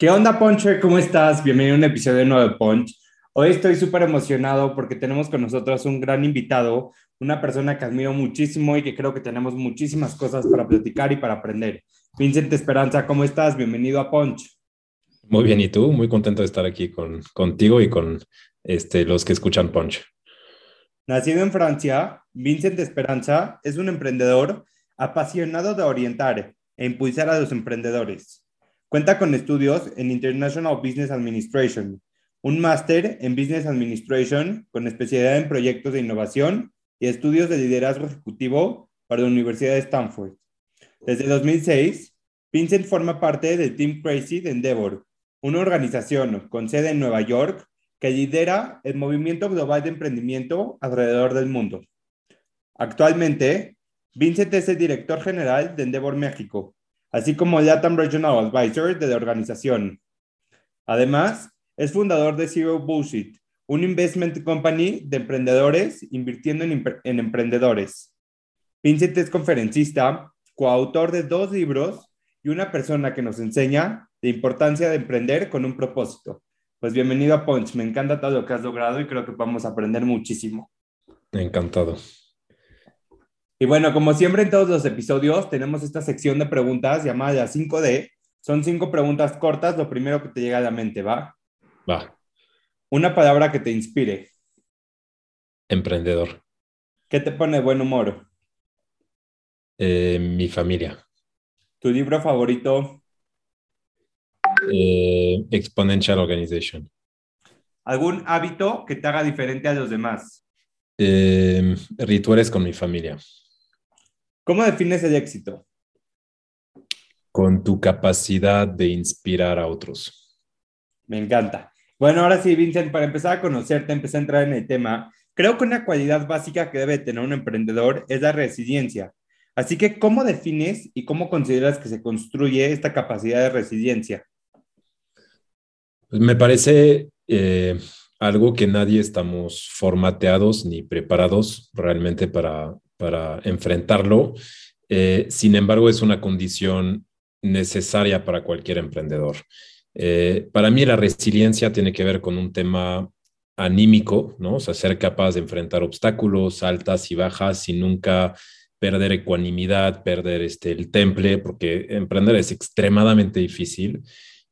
¿Qué onda, Puncher? ¿Cómo estás? Bienvenido a un episodio nuevo de Punch. Hoy estoy súper emocionado porque tenemos con nosotros un gran invitado, una persona que admiro muchísimo y que creo que tenemos muchísimas cosas para platicar y para aprender. Vincent Esperanza, ¿cómo estás? Bienvenido a Punch. Muy bien, ¿y tú? Muy contento de estar aquí con, contigo y con este, los que escuchan Punch. Nacido en Francia, Vincent Esperanza es un emprendedor apasionado de orientar e impulsar a los emprendedores Cuenta con estudios en International Business Administration, un máster en Business Administration con especialidad en proyectos de innovación y estudios de liderazgo ejecutivo para la Universidad de Stanford. Desde 2006, Vincent forma parte del Team Crazy de Endeavor, una organización con sede en Nueva York que lidera el movimiento global de emprendimiento alrededor del mundo. Actualmente, Vincent es el director general de Endeavor México, así como Latam Regional Advisor de la organización. Además, es fundador de Zero Bullshit, un investment company de emprendedores invirtiendo en, en emprendedores. Vincent es conferencista, coautor de dos libros y una persona que nos enseña la importancia de emprender con un propósito. Pues bienvenido a Punch, me encanta todo lo que has logrado y creo que vamos a aprender muchísimo. Encantado. Y bueno, como siempre en todos los episodios, tenemos esta sección de preguntas llamada la 5D. Son cinco preguntas cortas, lo primero que te llega a la mente, ¿va? Va. Una palabra que te inspire. Emprendedor. ¿Qué te pone buen humor? Eh, mi familia. ¿Tu libro favorito? Eh, Exponential Organization. ¿Algún hábito que te haga diferente a los demás? Eh, rituales con mi familia. ¿Cómo defines el éxito? Con tu capacidad de inspirar a otros. Me encanta. Bueno, ahora sí, Vincent, para empezar a conocerte, empecé a entrar en el tema. Creo que una cualidad básica que debe tener un emprendedor es la resiliencia. Así que, ¿cómo defines y cómo consideras que se construye esta capacidad de resiliencia? Pues me parece eh, algo que nadie estamos formateados ni preparados realmente para, para enfrentarlo. Eh, sin embargo, es una condición necesaria para cualquier emprendedor. Eh, para mí la resiliencia tiene que ver con un tema anímico, ¿no? O sea, ser capaz de enfrentar obstáculos, altas y bajas, sin nunca perder ecuanimidad, perder este, el temple, porque emprender es extremadamente difícil.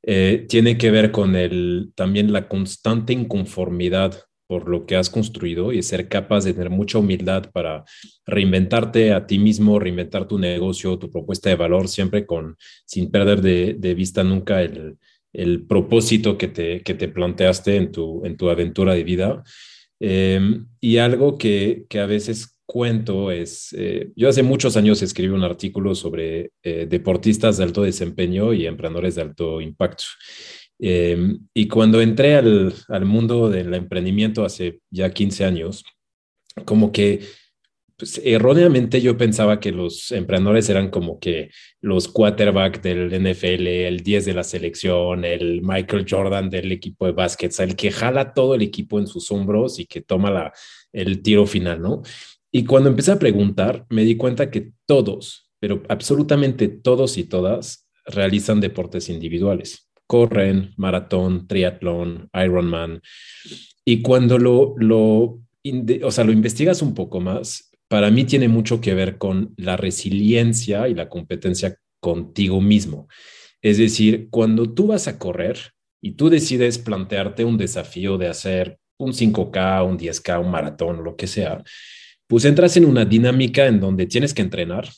Eh, tiene que ver con el, también la constante inconformidad por lo que has construido y ser capaz de tener mucha humildad para reinventarte a ti mismo, reinventar tu negocio, tu propuesta de valor, siempre con, sin perder de, vista nunca el, propósito que te, que te planteaste en tu, en tu aventura de vida. Em, y algo que, que, a veces cuento es, eh, yo hace muchos años escribí un artículo sobre eh, deportistas de alto desempeño y emprendedores de alto impacto. Em, y cuando entré al, al, mundo del emprendimiento hace ya 15 años, como que pues, erróneamente yo pensaba que los emprendedores eran como que los quarterback del NFL, el 10 de la selección, el Michael Jordan del equipo de básquet, el que jala todo el equipo en sus hombros y que toma la, el tiro final, ¿no? Y cuando empecé a preguntar, me di cuenta que todos, pero absolutamente todos y todas, realizan deportes individuales corren, maratón, triatlón, Ironman. Y cuando lo, lo, o sea, lo investigas un poco más, para mí tiene mucho que ver con la resiliencia y la competencia contigo mismo. Es decir, cuando tú vas a correr y tú decides plantearte un desafío de hacer un 5K, un 10K, un maratón, lo que sea, pues entras en una dinámica en donde tienes que entrenar,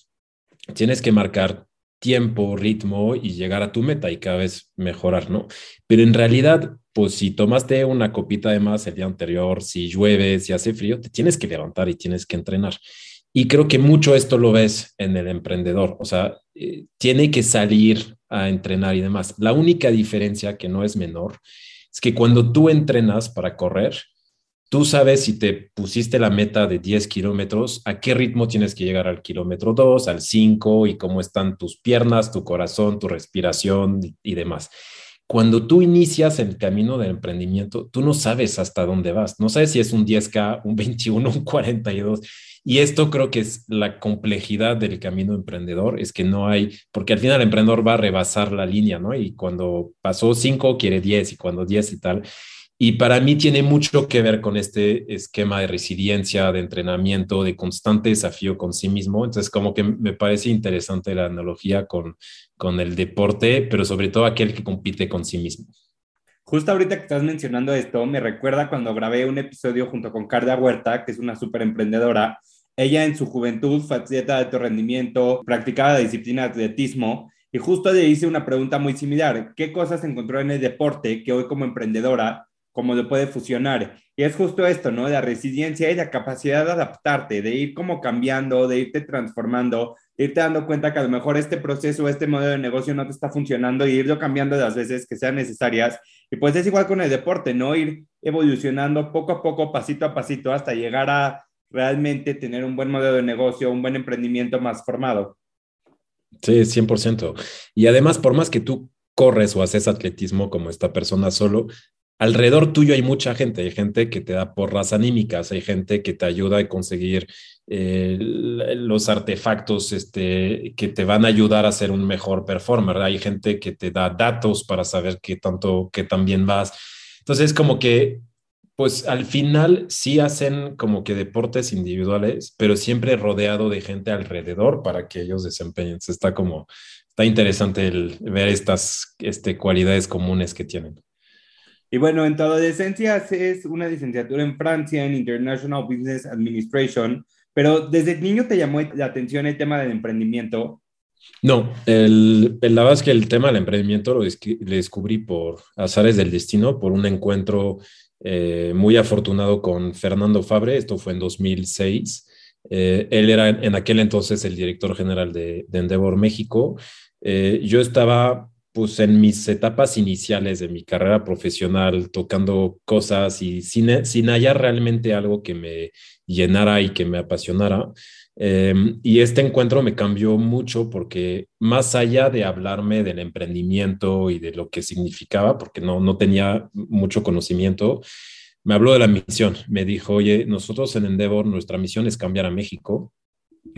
tienes que marcar tiempo, ritmo y llegar a tu meta y cada vez mejorar, ¿no? Pero en realidad, pues si tomaste una copita de más el día anterior, si llueve, si hace frío, te tienes que levantar y tienes que entrenar. Y creo que mucho esto lo ves en el emprendedor, o sea, eh, tiene que salir a entrenar y demás. La única diferencia que no es menor es que cuando tú entrenas para correr, tú sabes si te pusiste la meta de 10 kilómetros, a qué ritmo tienes que llegar al kilómetro 2, al 5 y cómo están tus piernas, tu corazón, tu respiración y, demás. Cuando tú inicias el camino del emprendimiento, tú no sabes hasta dónde vas. No sabes si es un 10K, un 21, un 42. Y esto creo que es la complejidad del camino emprendedor, es que no hay, porque al final el emprendedor va a rebasar la línea, ¿no? Y cuando pasó 5 quiere 10 y cuando 10 y tal. Y para mí tiene mucho que ver con este esquema de resiliencia, de entrenamiento, de constante desafío con sí mismo. Entonces, como que me parece interesante la analogía con, con el deporte, pero sobre todo aquel que compite con sí mismo. Justo ahorita que estás mencionando esto, me recuerda cuando grabé un episodio junto con Carla Huerta, que es una súper emprendedora. Ella en su juventud fue atleta de alto rendimiento, practicaba la disciplina de atletismo y justo le hice una pregunta muy similar. ¿Qué cosas encontró en el deporte que hoy como emprendedora cómo lo puede fusionar. Y es justo esto, ¿no? La resiliencia y la capacidad de adaptarte, de ir como cambiando, de irte transformando, de irte dando cuenta que a lo mejor este proceso, este modelo de negocio no te está funcionando y irlo cambiando las veces que sean necesarias. Y pues es igual con el deporte, ¿no? Ir evolucionando poco a poco, pasito a pasito, hasta llegar a realmente tener un buen modelo de negocio, un buen emprendimiento más formado. Sí, 100%. Y además, por más que tú corres o haces atletismo como esta persona solo, alrededor tuyo hay mucha gente, hay gente que te da porras anímicas, hay gente que te ayuda a conseguir eh, los artefactos este, que te van a ayudar a ser un mejor performer, hay gente que te da datos para saber qué tanto, qué tan bien vas. Entonces, como que, pues al final sí hacen como que deportes individuales, pero siempre rodeado de gente alrededor para que ellos desempeñen. Está como, está interesante el ver estas este, cualidades comunes que tienen. Y bueno, en tu adolescencia haces una licenciatura en Francia en International Business Administration, pero desde niño te llamó la atención el tema del emprendimiento. No, el, la verdad es que el tema del emprendimiento lo descubrí por azares del destino, por un encuentro eh, muy afortunado con Fernando Fabre, esto fue en 2006. Eh, él era en aquel entonces el director general de, Endeavor México. Eh, yo estaba pues en mis etapas iniciales de mi carrera profesional, tocando cosas y sin, sin hallar realmente algo que me llenara y que me apasionara. Em, y este encuentro me cambió mucho porque más allá de hablarme del emprendimiento y de lo que significaba, porque no, no tenía mucho conocimiento, me habló de la misión. Me dijo, oye, nosotros en Endeavor, nuestra misión es cambiar a México.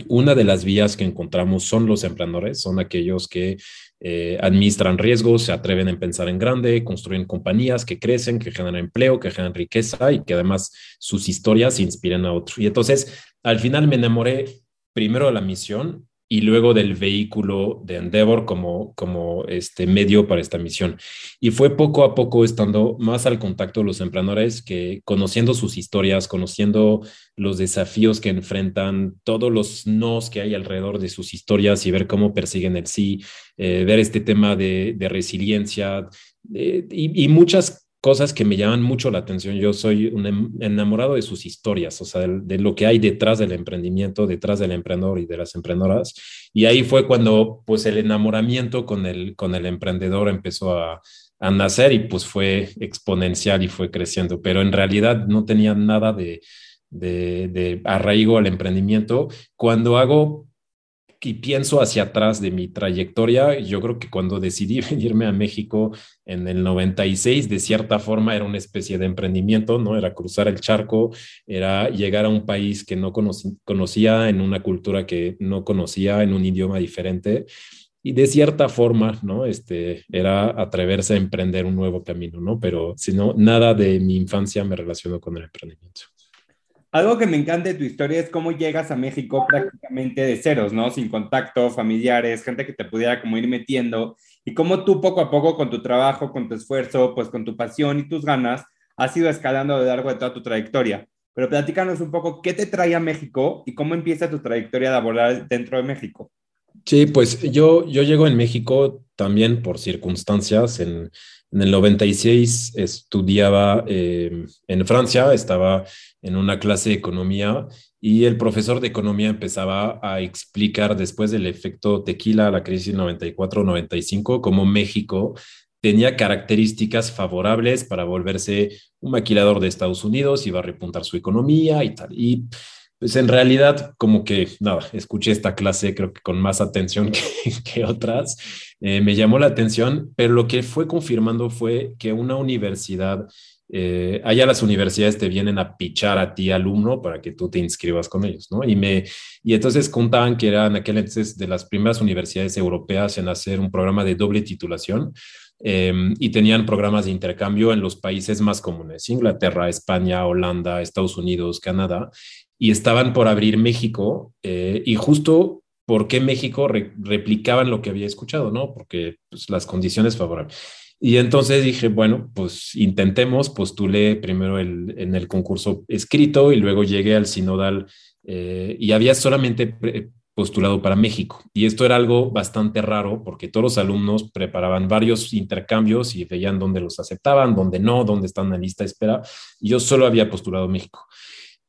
Una de las vías que encontramos son los emprendedores, son aquellos que eh, administran riesgos, se atreven a pensar en grande, construyen compañías que crecen, que generan empleo, que generan riqueza y que además sus historias inspiren a otros. Y entonces, al final me enamoré primero de la misión y luego del vehículo de Endeavor como, como este medio para esta misión. Y fue poco a poco estando más al contacto de los emprendedores que conociendo sus historias, conociendo los desafíos que enfrentan, todos los nos que hay alrededor de sus historias y ver cómo persiguen el sí, eh, ver este tema de, resiliencia eh, y, y muchas cosas que me llaman mucho la atención. Yo soy un em, enamorado de sus historias, o sea, de, lo que hay detrás del emprendimiento, detrás del emprendedor y de las emprendedoras. Y ahí fue cuando, pues, el enamoramiento con el, con el emprendedor empezó a, a nacer y pues fue exponencial y fue creciendo, pero en realidad no tenía nada de, de, de arraigo al emprendimiento. Cuando hago y pienso hacia atrás de mi trayectoria, yo creo que cuando decidí venirme a México en el 96, de cierta forma era una especie de emprendimiento, ¿no? Era cruzar el charco, era llegar a un país que no conocía, en una cultura que no conocía, en un idioma diferente. Y de cierta forma, ¿no? Este, era atreverse a emprender un nuevo camino, ¿no? Pero si no, nada de mi infancia me relacionó con el emprendimiento. Algo que me encanta de tu historia es cómo llegas a México prácticamente de ceros, ¿no? Sin contacto, familiares, gente que te pudiera como ir metiendo y cómo tú poco a poco con tu trabajo, con tu esfuerzo, pues con tu pasión y tus ganas, has ido escalando a lo largo de toda tu trayectoria. Pero platícanos un poco qué te trae a México y cómo empieza tu trayectoria laboral dentro de México. Sí, pues yo, yo llego en México también por circunstancias en, En el 96 estudiaba eh, en Francia, estaba en una clase de economía y el profesor de economía empezaba a explicar después del efecto tequila, la crisis 94-95, cómo México tenía características favorables para volverse un maquilador de Estados Unidos, iba a repuntar su economía y tal. Y pues en realidad, como que nada, escuché esta clase creo que con más atención que, otras, eh, me llamó la atención, pero lo que fue confirmando fue que una universidad, eh, allá las universidades te vienen a pichar a ti, alumno, para que tú te inscribas con ellos, ¿no? Y, me, y entonces contaban que eran aquel entonces de las primeras universidades europeas en hacer un programa de doble titulación. Em, y tenían programas de intercambio en los países más comunes, Inglaterra, España, Holanda, Estados Unidos, Canadá, y estaban por abrir México eh, y justo por qué México replicaban lo que había escuchado, ¿no? Porque pues, las condiciones favorables. Y entonces dije, bueno, pues intentemos, postulé primero el, en el concurso escrito y luego llegué al sinodal eh, y había solamente postulado para México. Y esto era algo bastante raro porque todos los alumnos preparaban varios intercambios y veían dónde los aceptaban, dónde no, dónde están en la lista de espera. Y yo solo había postulado México.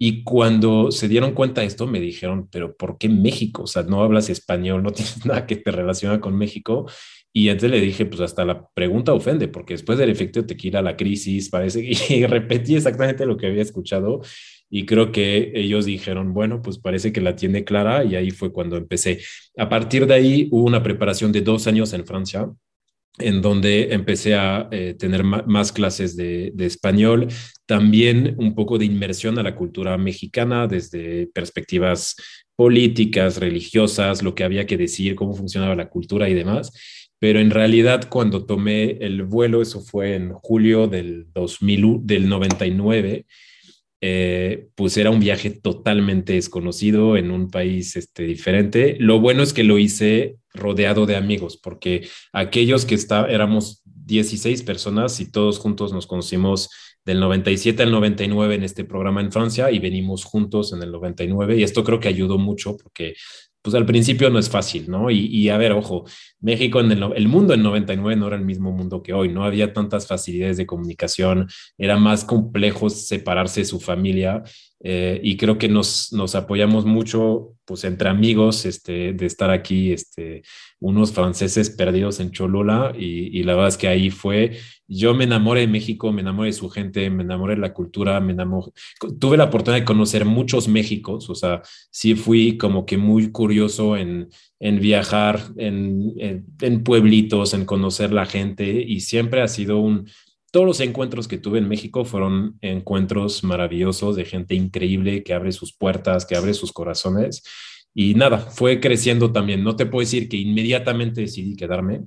Y cuando se dieron cuenta de esto, me dijeron, pero ¿por qué México? O sea, no hablas español, no tienes nada que te relaciona con México. Y entonces le dije, pues hasta la pregunta ofende, porque después del efecto tequila, la crisis, parece que repetí exactamente lo que había escuchado. Y creo que ellos dijeron, bueno, pues parece que la tiene clara y ahí fue cuando empecé. A partir de ahí hubo una preparación de dos años en Francia en donde empecé a eh, tener más clases de, español, también un poco de inmersión a la cultura mexicana desde perspectivas políticas, religiosas, lo que había que decir, cómo funcionaba la cultura y demás. Pero en realidad cuando tomé el vuelo, eso fue en julio del 2000, del 99, eh, pues era un viaje totalmente desconocido en un país este, diferente. Lo bueno es que lo hice rodeado de amigos, porque aquellos que está, éramos 16 personas y todos juntos nos conocimos del 97 al 99 en este programa en Francia y venimos juntos en el 99 y esto creo que ayudó mucho porque pues al principio no es fácil, ¿no? Y, a ver, ojo, México en el, mundo en 99 no era el mismo mundo que hoy, no había tantas facilidades de comunicación, era más complejo separarse de su familia eh, y creo que nos, nos apoyamos mucho, pues entre amigos, este, de estar aquí, este, unos franceses perdidos en Cholula y, y, la verdad es que ahí fue, yo me enamoré de México, me enamoré de su gente, me enamoré de la cultura, me enamoré, tuve la oportunidad de conocer muchos Méxicos, o sea, sí fui como que muy curioso en, en viajar en, en, pueblitos, en conocer la gente y siempre ha sido un todos los encuentros que tuve en México fueron encuentros maravillosos de gente increíble que abre sus puertas, que abre sus corazones. Y nada, fue creciendo también. No te puedo decir que inmediatamente decidí quedarme,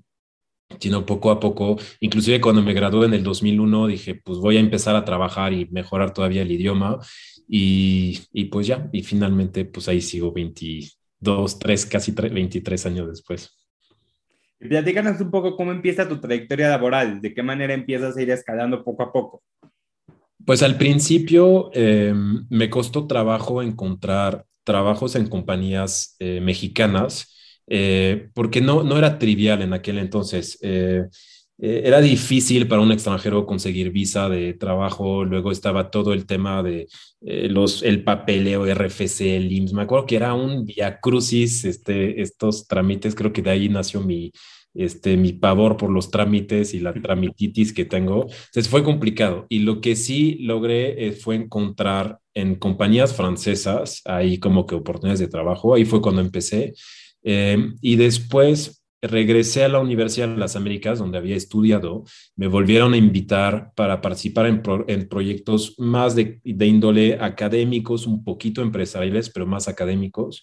sino poco a poco, inclusive cuando me gradué en el 2001, dije, pues voy a empezar a trabajar y mejorar todavía el idioma. Y, y pues ya, y finalmente, pues ahí sigo 22, 3, casi 3, 23 años después. Platícanos un poco cómo empieza tu trayectoria laboral, de qué manera empiezas a ir escalando poco a poco. Pues al principio eh, me costó trabajo encontrar trabajos en compañías eh, mexicanas, eh, porque no, no era trivial en aquel entonces. Era difícil para un extranjero conseguir visa de trabajo, luego estaba todo el tema de los, el papeleo RFC, el IMSS, me acuerdo que era un via crucis, este, estos trámites, creo que de ahí nació mi, este, mi pavor por los trámites y la tramititis que tengo. Entonces fue complicado. Y lo que sí logré eh, fue encontrar en compañías francesas, ahí como que oportunidades de trabajo. Ahí fue cuando empecé. Eh, y después regresé a la Universidad de las Américas, donde había estudiado. Me volvieron a invitar para participar en, proyectos más de, de índole académicos, un poquito empresariales, pero más académicos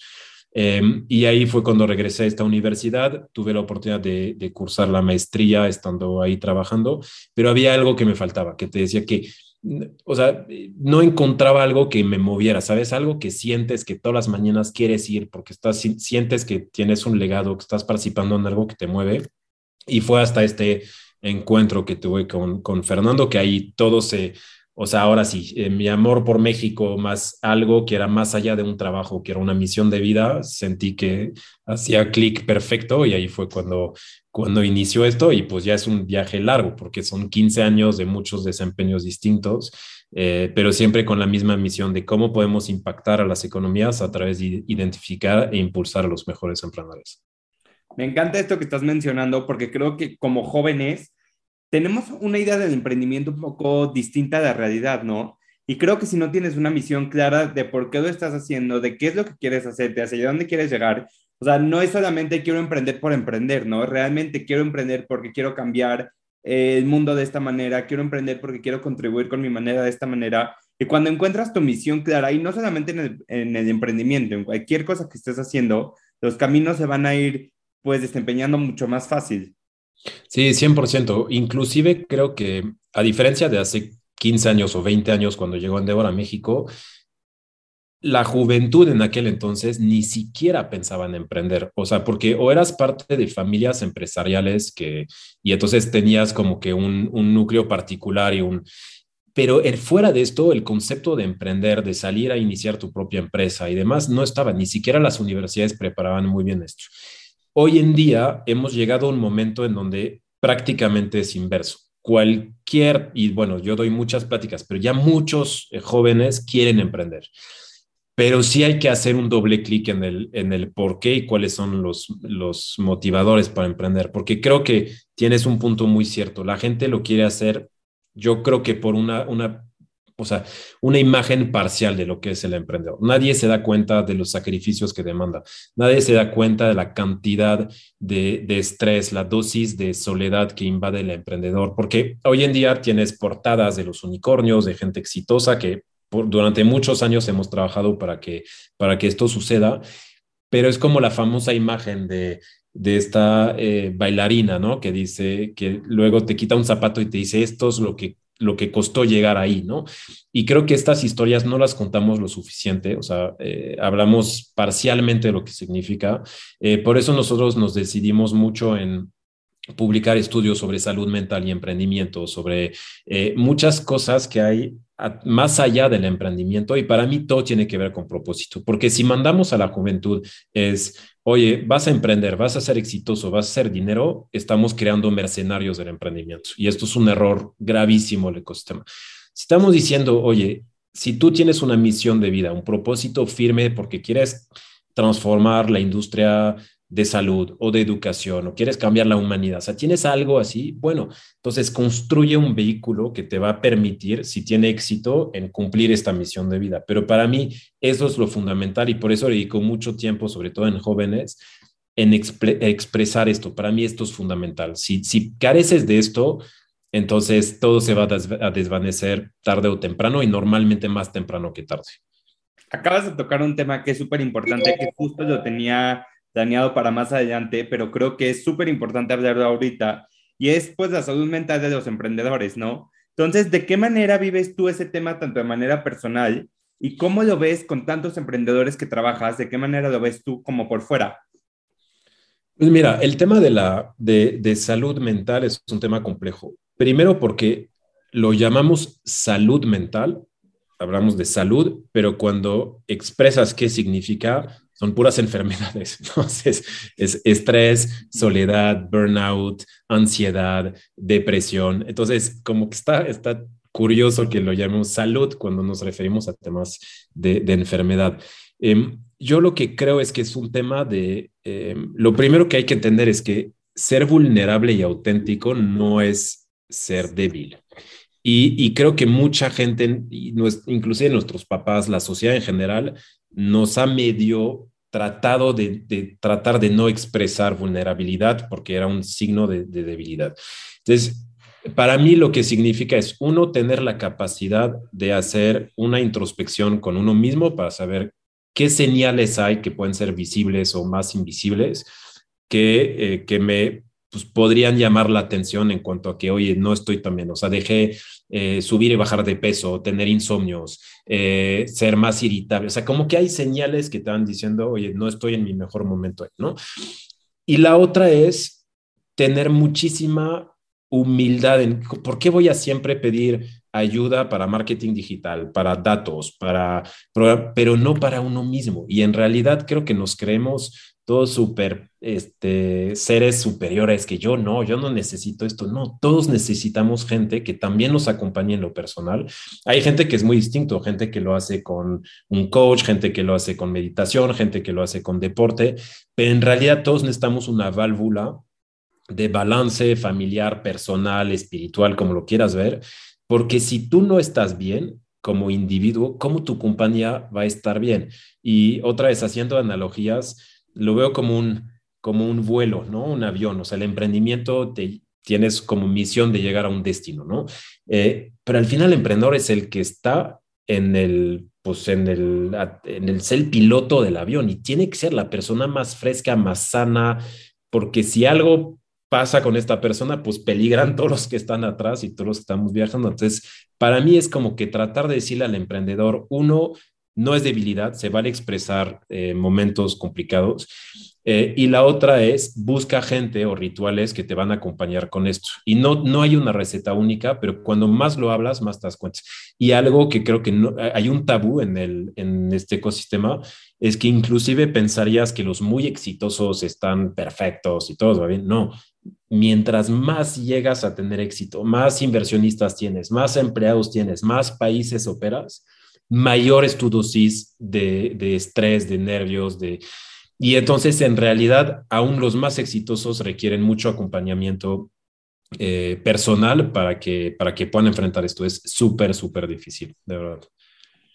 Em, y ahí fue cuando regresé a esta universidad, tuve la oportunidad de, cursar la maestría estando ahí trabajando, pero había algo que me faltaba, que te decía que, o sea, no encontraba algo que me moviera, ¿sabes? Algo que sientes que todas las mañanas quieres ir porque estás, sientes que tienes un legado, que estás participando en algo que te mueve. Y fue hasta este encuentro que tuve con, con Fernando, que ahí todo se, o sea, ahora sí, eh, mi amor por México más algo que era más allá de un trabajo, que era una misión de vida, sentí que hacía clic perfecto y ahí fue cuando, cuando inició esto y pues ya es un viaje largo porque son 15 años de muchos desempeños distintos, eh, pero siempre con la misma misión de cómo podemos impactar a las economías a través de identificar e impulsar a los mejores emprendedores. Me encanta esto que estás mencionando porque creo que como jóvenes tenemos una idea del emprendimiento un poco distinta de la realidad, ¿no? Y creo que si no tienes una misión clara de por qué lo estás haciendo, de qué es lo que quieres hacer, de hacia dónde quieres llegar, o sea, no es solamente quiero emprender por emprender, ¿no? Realmente quiero emprender porque quiero cambiar eh, el mundo de esta manera, quiero emprender porque quiero contribuir con mi manera de esta manera. Y cuando encuentras tu misión clara, y no solamente en el, en el emprendimiento, en cualquier cosa que estés haciendo, los caminos se van a ir pues desempeñando mucho más fácil. Sí, 100%. Inclusive creo que a diferencia de hace 15 años o 20 años cuando llegó Endeavor a México, la juventud en aquel entonces ni siquiera pensaba en emprender, o sea, porque o eras parte de familias empresariales que, y entonces tenías como que un, un núcleo particular y un, pero el, fuera de esto, el concepto de emprender, de salir a iniciar tu propia empresa y demás, no estaba, ni siquiera las universidades preparaban muy bien esto. Hoy en día hemos llegado a un momento en donde prácticamente es inverso. Cualquier, y bueno, yo doy muchas pláticas, pero ya muchos eh, jóvenes quieren emprender. Pero sí hay que hacer un doble clic en el, en el por qué y cuáles son los, los motivadores para emprender, porque creo que tienes un punto muy cierto. La gente lo quiere hacer, yo creo que por una, una o sea, una imagen parcial de lo que es el emprendedor. Nadie se da cuenta de los sacrificios que demanda. Nadie se da cuenta de la cantidad de, estrés, la dosis de soledad que invade el emprendedor, porque hoy en día tienes portadas de los unicornios, de gente exitosa que durante muchos años hemos trabajado para que, para que esto suceda, pero es como la famosa imagen de de esta eh, bailarina, ¿no? Que dice que luego te quita un zapato y te dice, esto es lo que lo que costó llegar ahí, ¿no? Y creo que estas historias no las contamos lo suficiente, o sea, eh, hablamos parcialmente de lo que significa. Eh, por eso nosotros nos decidimos mucho en publicar estudios sobre salud mental y emprendimiento, sobre eh, muchas cosas que hay más allá del emprendimiento y para mí todo tiene que ver con propósito, porque si mandamos a la juventud es, oye, vas a emprender, vas a ser exitoso, vas a hacer dinero, estamos creando mercenarios del emprendimiento y esto es un error gravísimo el ecosistema. Si estamos diciendo, oye, si tú tienes una misión de vida, un propósito firme porque quieres transformar la industria de salud o de educación o quieres cambiar la humanidad, o sea, tienes algo así, bueno, entonces construye un vehículo que te va a permitir, si tiene éxito, en cumplir esta misión de vida. Pero para mí eso es lo fundamental y por eso dedico mucho tiempo, sobre todo en jóvenes, en expresar esto. Para mí esto es fundamental. Si, si careces de esto, entonces todo se va a desvanecer tarde o temprano y normalmente más temprano que tarde. Acabas de tocar un tema que es súper importante, que justo lo tenía dañado para más adelante, pero creo que es súper importante hablarlo ahorita, y es pues la salud mental de los emprendedores, ¿no? Entonces, ¿de qué manera vives tú ese tema tanto de manera personal y cómo lo ves con tantos emprendedores que trabajas? ¿De qué manera lo ves tú como por fuera? Pues mira, el tema de la de, de salud mental es un tema complejo. Primero porque lo llamamos salud mental, hablamos de salud, pero cuando expresas qué significa, son puras enfermedades. Entonces, es estrés, soledad, burnout, ansiedad, depresión. Entonces, como que está, está curioso que lo llamemos salud cuando nos referimos a temas de, enfermedad. Em, yo lo que creo es que es un tema de, em, lo primero que hay que entender es que ser vulnerable y auténtico no es ser débil. Y, creo que mucha gente, inclusive nuestros papás, la sociedad en general, nos ha medio tratado de, tratar de no expresar vulnerabilidad porque era un signo de, debilidad. Entonces, para mí lo que significa es, uno, tener la capacidad de hacer una introspección con uno mismo para saber qué señales hay que pueden ser visibles o más invisibles que, eh, que me pues, podrían llamar la atención en cuanto a que, oye, no estoy tan bien, o sea, dejé eh, subir y bajar de peso, tener insomnios, eh, ser más irritable, o sea, como que hay señales que te van diciendo, oye, no estoy en mi mejor momento, ¿no? Y la otra es tener muchísima humildad en por qué voy a siempre pedir ayuda para marketing digital, para datos, para, pero no para uno mismo. Y en realidad creo que nos creemos todos super este, seres superiores, que yo no, yo no necesito esto. No, todos necesitamos gente que también nos acompañe en lo personal. Hay gente que es muy distinto, gente que lo hace con un coach, gente que lo hace con meditación, gente que lo hace con deporte, pero en realidad todos necesitamos una válvula de balance familiar, personal, espiritual, como lo quieras ver, porque si tú no estás bien como individuo, ¿cómo tu compañía va a estar bien? Y otra vez, haciendo analogías, lo veo como un, como un vuelo, ¿no? Un avión, o sea, el emprendimiento te, tienes como misión de llegar a un destino, ¿no? Eh, pero al final el emprendedor es el que está en el, pues en el, en el ser piloto del avión y tiene que ser la persona más fresca, más sana, porque si algo pasa con esta persona, pues peligran todos los que están atrás y todos los que estamos viajando. Entonces, para mí es como que tratar de decirle al emprendedor, uno, no es debilidad, se vale expresar eh, momentos complicados. Eh, y la otra es, busca gente o rituales que te van a acompañar con esto. Y no, no hay una receta única, pero cuando más lo hablas, más te das cuenta. Y algo que creo que no, hay un tabú en, el, en este ecosistema es que inclusive pensarías que los muy exitosos están perfectos y todo bien. No, mientras más llegas a tener éxito, más inversionistas tienes, más empleados tienes, más países operas, mayor es tu dosis de, de estrés, de nervios, de y entonces, en realidad, aún los más exitosos requieren mucho acompañamiento eh, personal para que, para que puedan enfrentar esto. Es súper, súper difícil, de verdad.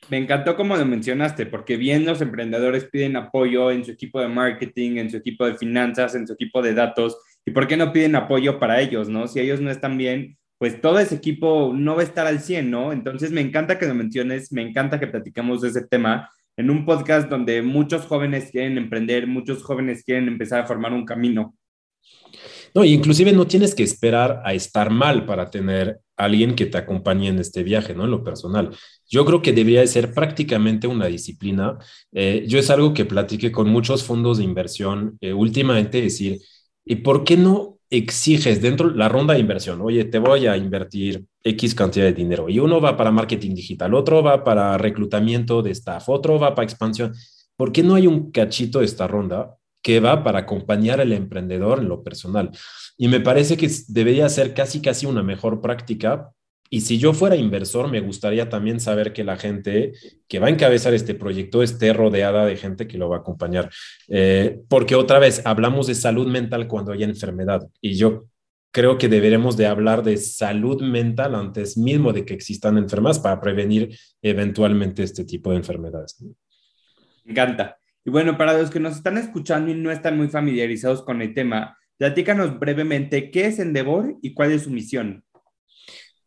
Me encantó como lo mencionaste, porque bien los emprendedores piden apoyo en su equipo de marketing, en su equipo de finanzas, en su equipo de datos. ¿Y por qué no piden apoyo para ellos, no? Si ellos no están bien, pues todo ese equipo no va a estar al 100, ¿no? Entonces me encanta que lo menciones, me encanta que platicamos de ese tema, en un podcast donde muchos jóvenes quieren emprender, muchos jóvenes quieren empezar a formar un camino. No, inclusive no tienes que esperar a estar mal para tener alguien que te acompañe en este viaje, ¿no? En lo personal. Yo creo que debería ser prácticamente una disciplina. Eh, yo es algo que platiqué con muchos fondos de inversión eh, últimamente, decir, ¿y por qué no exiges dentro de la ronda de inversión, oye, te voy a invertir X cantidad de dinero y uno va para marketing digital, otro va para reclutamiento de staff, otro va para expansión. ¿Por qué no hay un cachito de esta ronda que va para acompañar al emprendedor en lo personal? Y me parece que debería ser casi, casi una mejor práctica y si yo fuera inversor, me gustaría también saber que la gente que va a encabezar este proyecto esté rodeada de gente que lo va a acompañar. Eh, porque otra vez, hablamos de salud mental cuando hay enfermedad y yo creo que deberemos de hablar de salud mental antes mismo de que existan enfermedades para prevenir eventualmente este tipo de enfermedades. Me encanta. Y bueno, para los que nos están escuchando y no están muy familiarizados con el tema, platícanos brevemente qué es Endeavor y cuál es su misión.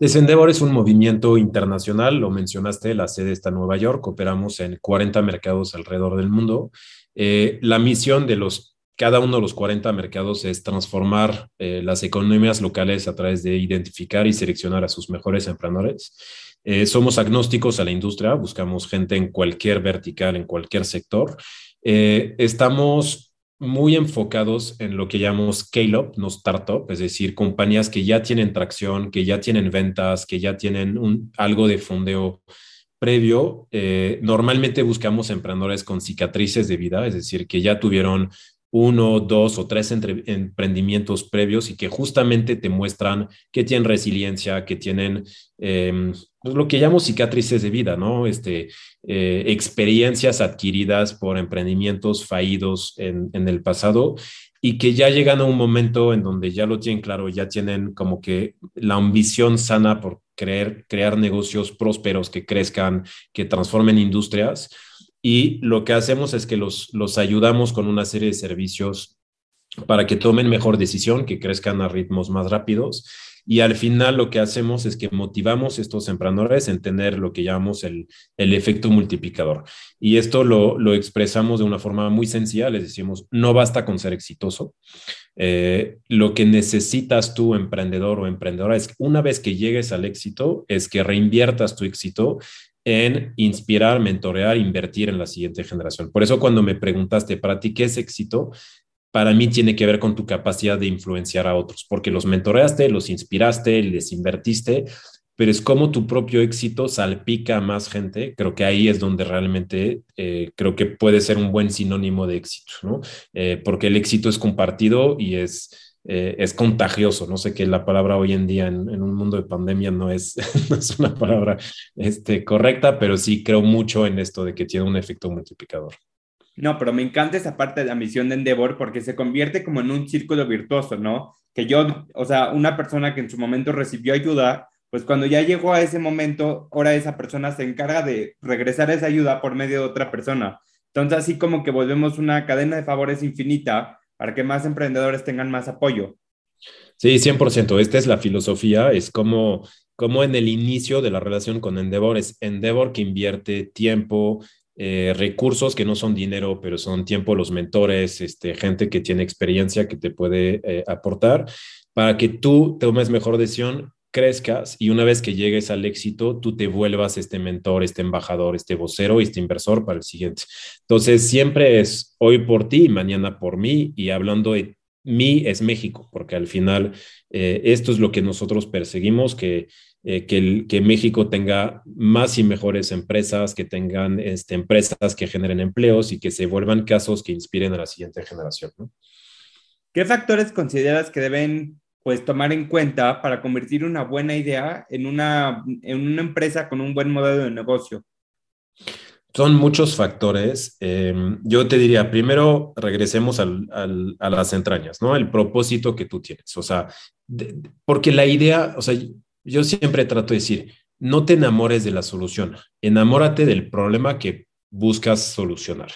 Descendevor es un movimiento internacional, lo mencionaste, la sede está en Nueva York, operamos en 40 mercados alrededor del mundo. Eh, la misión de los, cada uno de los 40 mercados es transformar eh, las economías locales a través de identificar y seleccionar a sus mejores emprendedores. Eh, somos agnósticos a la industria, buscamos gente en cualquier vertical, en cualquier sector. estamos muy enfocados en lo que llamamos scale-up, no startup, es decir, compañías que ya tienen tracción, que ya tienen ventas, que ya tienen un, algo de fondeo previo. Eh, normalmente buscamos emprendedores con cicatrices de vida, es decir, que ya tuvieron uno, dos o tres emprendimientos previos y que justamente te muestran que tienen resiliencia, que tienen em, lo que llamo cicatrices de vida, ¿no? Este, eh, experiencias adquiridas por emprendimientos fallidos en, en, el pasado y que ya llegan a un momento en donde ya lo tienen claro, ya tienen como que la ambición sana por creer, crear negocios prósperos que crezcan, que transformen industrias y lo que hacemos es que los, los ayudamos con una serie de servicios para que tomen mejor decisión, que crezcan a ritmos más rápidos. Y al final lo que hacemos es que motivamos a estos emprendedores en tener lo que llamamos el, el efecto multiplicador. Y esto lo, lo, expresamos de una forma muy sencilla. Les decimos, no basta con ser exitoso. Eh, lo que necesitas tú, emprendedor o emprendedora, es una vez que llegues al éxito, es que reinviertas tu éxito en inspirar, mentorear, invertir en la siguiente generación. Por eso cuando me preguntaste, ¿para ti qué es éxito? Para mí tiene que ver con tu capacidad de influenciar a otros, porque los mentoreaste, los inspiraste, les invertiste, pero es como tu propio éxito salpica a más gente. Creo que ahí es donde realmente eh, creo que puede ser un buen sinónimo de éxito, ¿no? Eh, porque el éxito es compartido y es, eh, es contagioso. No sé qué la palabra hoy en día en, un mundo de pandemia no es, no es una palabra este, correcta, pero sí creo mucho en esto de que tiene un efecto multiplicador. No, pero me encanta esa parte de la misión de Endeavor porque se convierte como en un círculo virtuoso, ¿no? Que yo, o sea, una persona que en su momento recibió ayuda, pues cuando ya llegó a ese momento, ahora esa persona se encarga de regresar esa ayuda por medio de otra persona. Entonces, así como que volvemos una cadena de favores infinita para que más emprendedores tengan más apoyo. Sí, 100%. Esta es la filosofía. Es como, como en el inicio de la relación con Endeavor, es Endeavor que invierte tiempo, eh, recursos que no son dinero, pero son tiempo, los mentores, este, gente que tiene experiencia que te puede eh, aportar para que tú tomes mejor decisión, crezcas y una vez que llegues al éxito, tú te vuelvas este mentor, este embajador, este vocero este inversor para el siguiente. Entonces, siempre es hoy por ti mañana por mí y hablando de mí es México, porque al final eh, esto es lo que nosotros perseguimos, que eh, que, que, México tenga más y mejores empresas, que tengan este, empresas que generen empleos y que se vuelvan casos que inspiren a la siguiente generación. ¿Qué factores consideras que deben pues, tomar en cuenta para convertir una buena idea en una, en una empresa con un buen modelo de negocio? Son muchos factores. Em, yo te diría, primero regresemos al, al, a las entrañas, ¿no? El propósito que tú tienes. O sea, porque la idea, o sea, yo siempre trato de decir, no te enamores de la solución, enamórate del problema que buscas solucionar.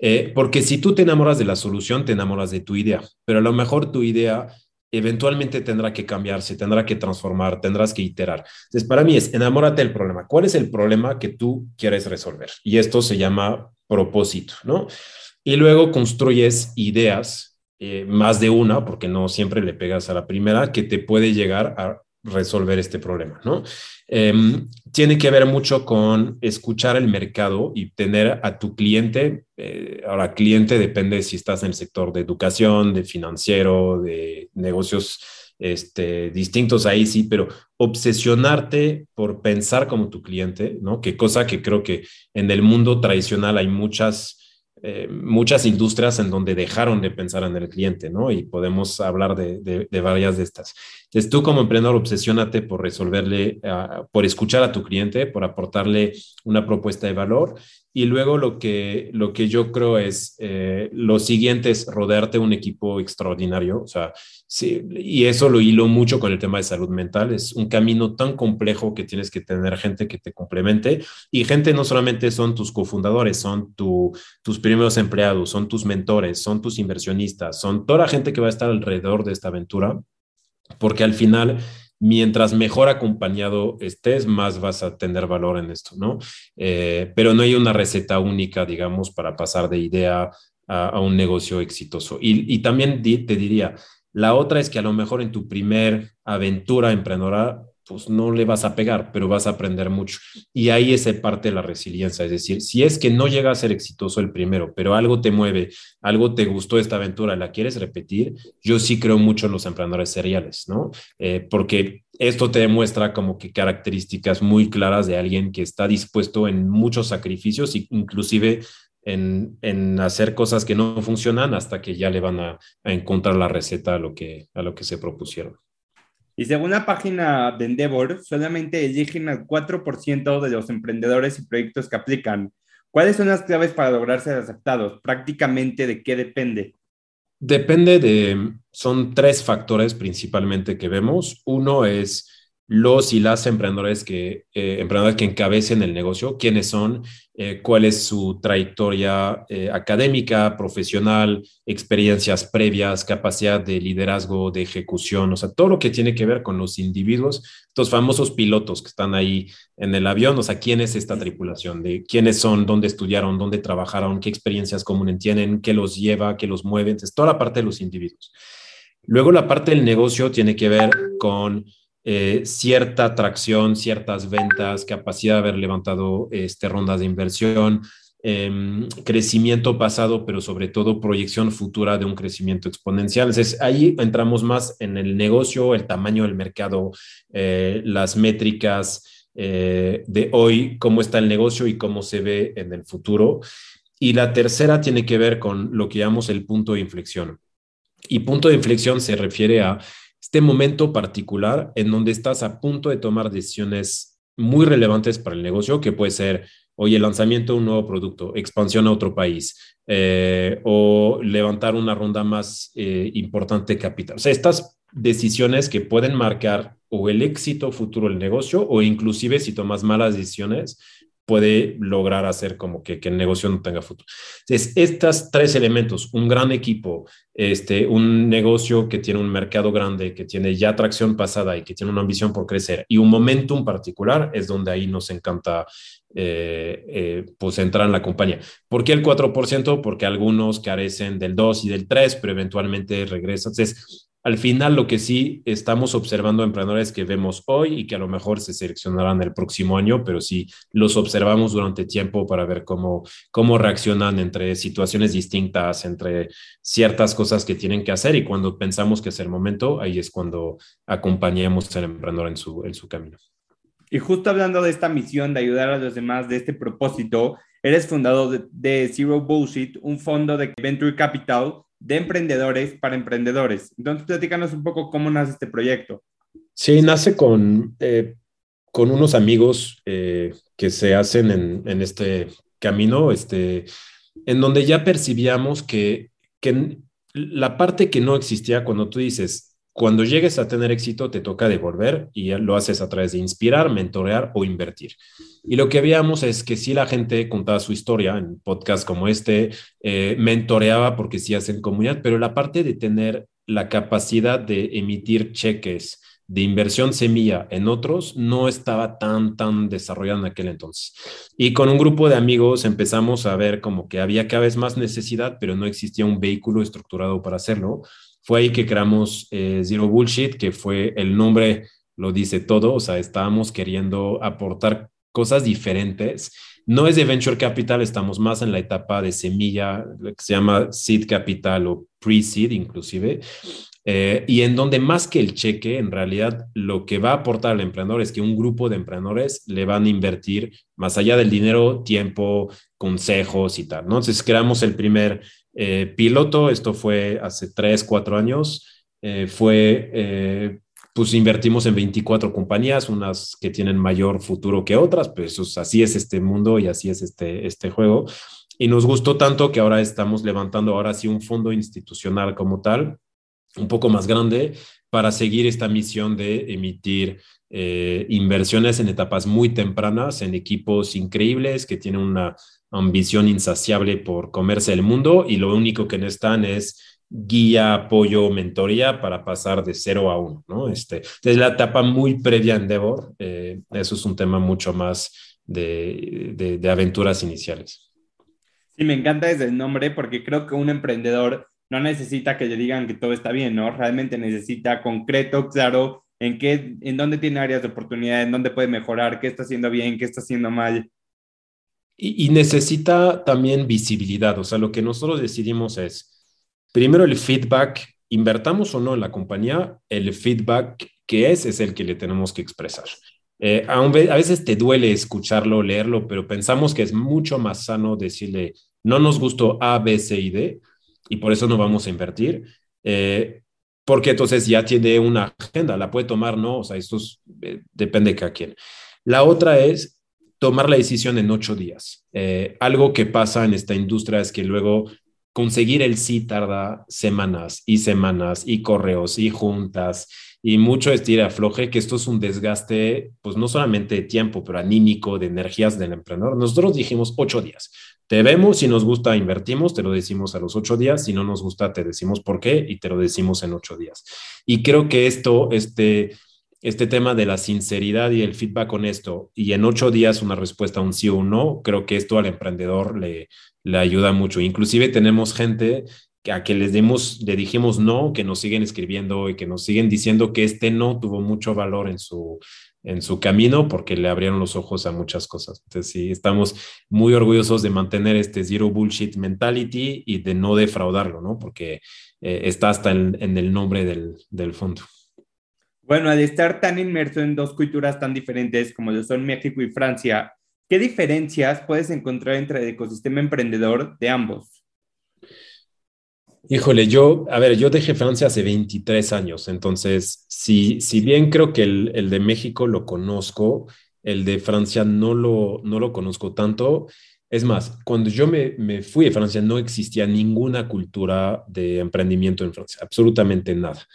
Eh, porque si tú te enamoras de la solución, te enamoras de tu idea, pero a lo mejor tu idea eventualmente tendrá que cambiarse, tendrá que transformar, tendrás que iterar. Entonces, para mí es enamórate del problema. ¿Cuál es el problema que tú quieres resolver? Y esto se llama propósito, ¿no? Y luego construyes ideas, eh, más de una, porque no siempre le pegas a la primera, que te puede llegar a resolver este problema, ¿no? Em, tiene que ver mucho con escuchar el mercado y tener a tu cliente, eh, ahora cliente depende si estás en el sector de educación, de financiero, de negocios este, distintos ahí sí, pero obsesionarte por pensar como tu cliente, ¿no? Qué cosa que creo que en el mundo tradicional hay muchas eh, muchas industrias en donde dejaron de pensar en el cliente, ¿no? Y podemos hablar de, varias de estas. Entonces, tú como emprendedor, obsesiónate por resolverle, ah, por escuchar a tu cliente, por aportarle una propuesta de valor. Y luego lo que, lo que yo creo es, eh, lo siguiente es rodearte un equipo extraordinario, o sea, Sí, y eso lo hilo mucho con el tema de salud mental. Es un camino tan complejo que tienes que tener gente que te complemente y gente no solamente son tus cofundadores, son tus primeros empleados, son tus mentores, son tus inversionistas, son toda la gente que va a estar alrededor de esta aventura, porque al final mientras mejor acompañado estés, más vas a tener valor en esto, ¿no? Eh, pero no hay una receta única, digamos, para pasar de idea a, un negocio exitoso. Y, y también te diría, la otra es que a lo mejor en tu primer aventura emprendedora, pues no le vas a pegar, pero vas a aprender mucho. Y ahí es parte de la resiliencia. Es decir, si es que no llega a ser exitoso el primero, pero algo te mueve, algo te gustó esta aventura, la quieres repetir, yo sí creo mucho en los emprendedores seriales, ¿no? Eh, porque esto te demuestra como que características muy claras de alguien que está dispuesto en muchos sacrificios, inclusive en, hacer cosas que no funcionan hasta que ya le van a, encontrar la receta a lo, que, a lo que se propusieron. Y según la página de Endeavor, solamente eligen al 4% de los emprendedores y proyectos que aplican. ¿Cuáles son las claves para lograr ser aceptados? Prácticamente de qué depende. Depende de, son tres factores principalmente que vemos. Uno es los y las emprendedores que, eh, que encabecen el negocio, quiénes son, eh, cuál es su trayectoria eh, académica, profesional, experiencias previas, capacidad de liderazgo, de ejecución, o sea, todo lo que tiene que ver con los individuos, estos famosos pilotos que están ahí en el avión, o sea, quién es esta tripulación, de quiénes son, dónde estudiaron, dónde trabajaron, qué experiencias comunes tienen, qué los lleva, qué los mueve, entonces toda la parte de los individuos. Luego la parte del negocio tiene que ver con eh, cierta atracción, ciertas ventas, capacidad de haber levantado este, rondas de inversión, em, crecimiento pasado, pero sobre todo proyección futura de un crecimiento exponencial. Entonces, ahí entramos más en el negocio, el tamaño del mercado, eh, las métricas eh, de hoy, cómo está el negocio y cómo se ve en el futuro. Y la tercera tiene que ver con lo que llamamos el punto de inflexión. Y punto de inflexión se refiere a este momento particular en donde estás a punto de tomar decisiones muy relevantes para el negocio, que puede ser, hoy el lanzamiento de un nuevo producto, expansión a otro país, eh, o levantar una ronda más eh, importante de capital. O sea, estas decisiones que pueden marcar o el éxito futuro del negocio o inclusive si tomas malas decisiones, puede lograr hacer como que, el negocio no tenga futuro. Entonces, estos tres elementos, un gran equipo, este, un negocio que tiene un mercado grande, que tiene ya tracción pasada y que tiene una ambición por crecer y un momentum particular, es donde ahí nos encanta eh, eh, pues entrar en la compañía. ¿Por qué el 4%? Porque algunos carecen del 2 y del 3, pero eventualmente regresan. Entonces, al final, lo que sí estamos observando emprendedores que vemos hoy y que a lo mejor se seleccionarán el próximo año, pero sí los observamos durante tiempo para ver cómo, cómo reaccionan entre situaciones distintas, entre ciertas cosas que tienen que hacer y cuando pensamos que es el momento, ahí es cuando acompañamos al emprendedor en su, en su camino. Y justo hablando de esta misión de ayudar a los demás, de este propósito, eres fundador de, de Zero Bullshit, un fondo de Venture Capital de emprendedores para emprendedores. Entonces, platícanos un poco cómo nace este proyecto. Sí, nace con, eh, con unos amigos eh, que se hacen en, en, este camino, este, en donde ya percibíamos que, que la parte que no existía cuando tú dices, cuando llegues a tener éxito, te toca devolver y lo haces a través de inspirar, mentorear o invertir. Y lo que veíamos es que si la gente contaba su historia en podcasts como este, eh, mentoreaba porque sí hacen comunidad, pero la parte de tener la capacidad de emitir cheques de inversión semilla en otros no estaba tan, tan desarrollada en aquel entonces. Y con un grupo de amigos empezamos a ver como que había cada vez más necesidad, pero no existía un vehículo estructurado para hacerlo. Fue ahí que creamos eh, Zero Bullshit, que fue el nombre, lo dice todo, o sea, estábamos queriendo aportar cosas diferentes. No es de venture capital, estamos más en la etapa de semilla, que se llama seed capital o pre-seed inclusive, eh, y en donde más que el cheque, en realidad lo que va a aportar al emprendedor es que un grupo de emprendedores le van a invertir más allá del dinero, tiempo, consejos y tal, ¿no? Entonces creamos el primer eh, piloto, esto fue hace tres, cuatro años, eh, fue, eh, pues invertimos en 24 compañías, unas que tienen mayor futuro que otras, pues así es este mundo y así es este, este juego. Y nos gustó tanto que ahora estamos levantando ahora sí un fondo institucional como tal, un poco más grande, para seguir esta misión de emitir inversiones en etapas muy tempranas, en equipos increíbles que tienen una ambición insaciable por comerse el mundo y lo único que necesitan es guía, apoyo, mentoría para pasar de cero a uno, ¿no? Este, es la etapa muy previa en Endeavor, eh, eso es un tema mucho más de, de, aventuras iniciales. Sí, me encanta el nombre porque creo que un emprendedor no necesita que le digan que todo está bien, ¿no? Realmente necesita concreto, claro, en qué, en dónde tiene áreas de oportunidad, en dónde puede mejorar, qué está haciendo bien, qué está haciendo mal. Y, necesita también visibilidad. O sea, lo que nosotros decidimos es, primero el feedback, invertamos o no en la compañía, el feedback que es, es el que le tenemos que expresar. Eh, a, veces te duele escucharlo, leerlo, pero pensamos que es mucho más sano decirle, no nos gustó A, B, C y D, y por eso no vamos a invertir. Eh, porque entonces ya tiene una agenda, la puede tomar, ¿no? O sea, esto eh, depende de cada quien. La otra es tomar la decisión en ocho días. Eh, algo que pasa en esta industria es que luego conseguir el sí tarda semanas y semanas y correos y juntas y mucho estira afloje, que esto es un desgaste, pues no solamente de tiempo, pero anímico, de energías del emprendedor. Nosotros dijimos ocho días. Te vemos, si nos gusta, invertimos, te lo decimos a los ocho días, si no nos gusta, te decimos por qué y te lo decimos en ocho días. Y creo que esto, este, este tema de la sinceridad y el feedback con esto y en ocho días una respuesta, un sí o un no, creo que esto al emprendedor le, le ayuda mucho. Inclusive tenemos gente a que les demos, le dijimos no, que nos siguen escribiendo y que nos siguen diciendo que este no tuvo mucho valor en su, en su camino porque le abrieron los ojos a muchas cosas. Entonces, sí, estamos muy orgullosos de mantener este zero bullshit mentality y de no defraudarlo, ¿no? Porque eh, está hasta en, el nombre del, del, fondo. Bueno, al estar tan inmerso en dos culturas tan diferentes como lo son México y Francia, ¿qué diferencias puedes encontrar entre el ecosistema emprendedor de ambos? Híjole, yo, a ver, yo dejé Francia hace 23 años, entonces, si, si bien creo que el, el, de México lo conozco, el de Francia no lo, no lo conozco tanto. Es más, cuando yo me, fui de Francia no existía ninguna cultura de emprendimiento en Francia, absolutamente nada.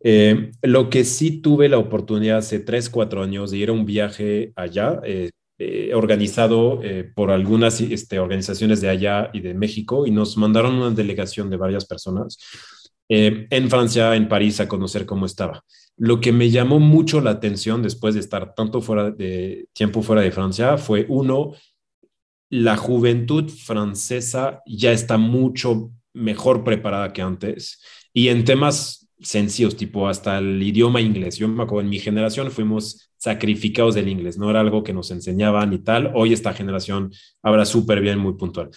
Eh, lo que sí tuve la oportunidad hace 3, 4 años de ir a un viaje allá, eh, eh, organizado por algunas este, organizaciones de allá y de México y nos mandaron una delegación de varias personas en Francia, en París, a conocer cómo estaba. Lo que me llamó mucho la atención después de estar tanto fuera de tiempo fuera de Francia fue uno, la juventud francesa ya está mucho mejor preparada que antes y en temas sencillos, tipo hasta el idioma inglés. Yo me acuerdo, en mi generación fuimos sacrificados del inglés, no era algo que nos enseñaban y tal. Hoy esta generación habla súper bien, muy puntual.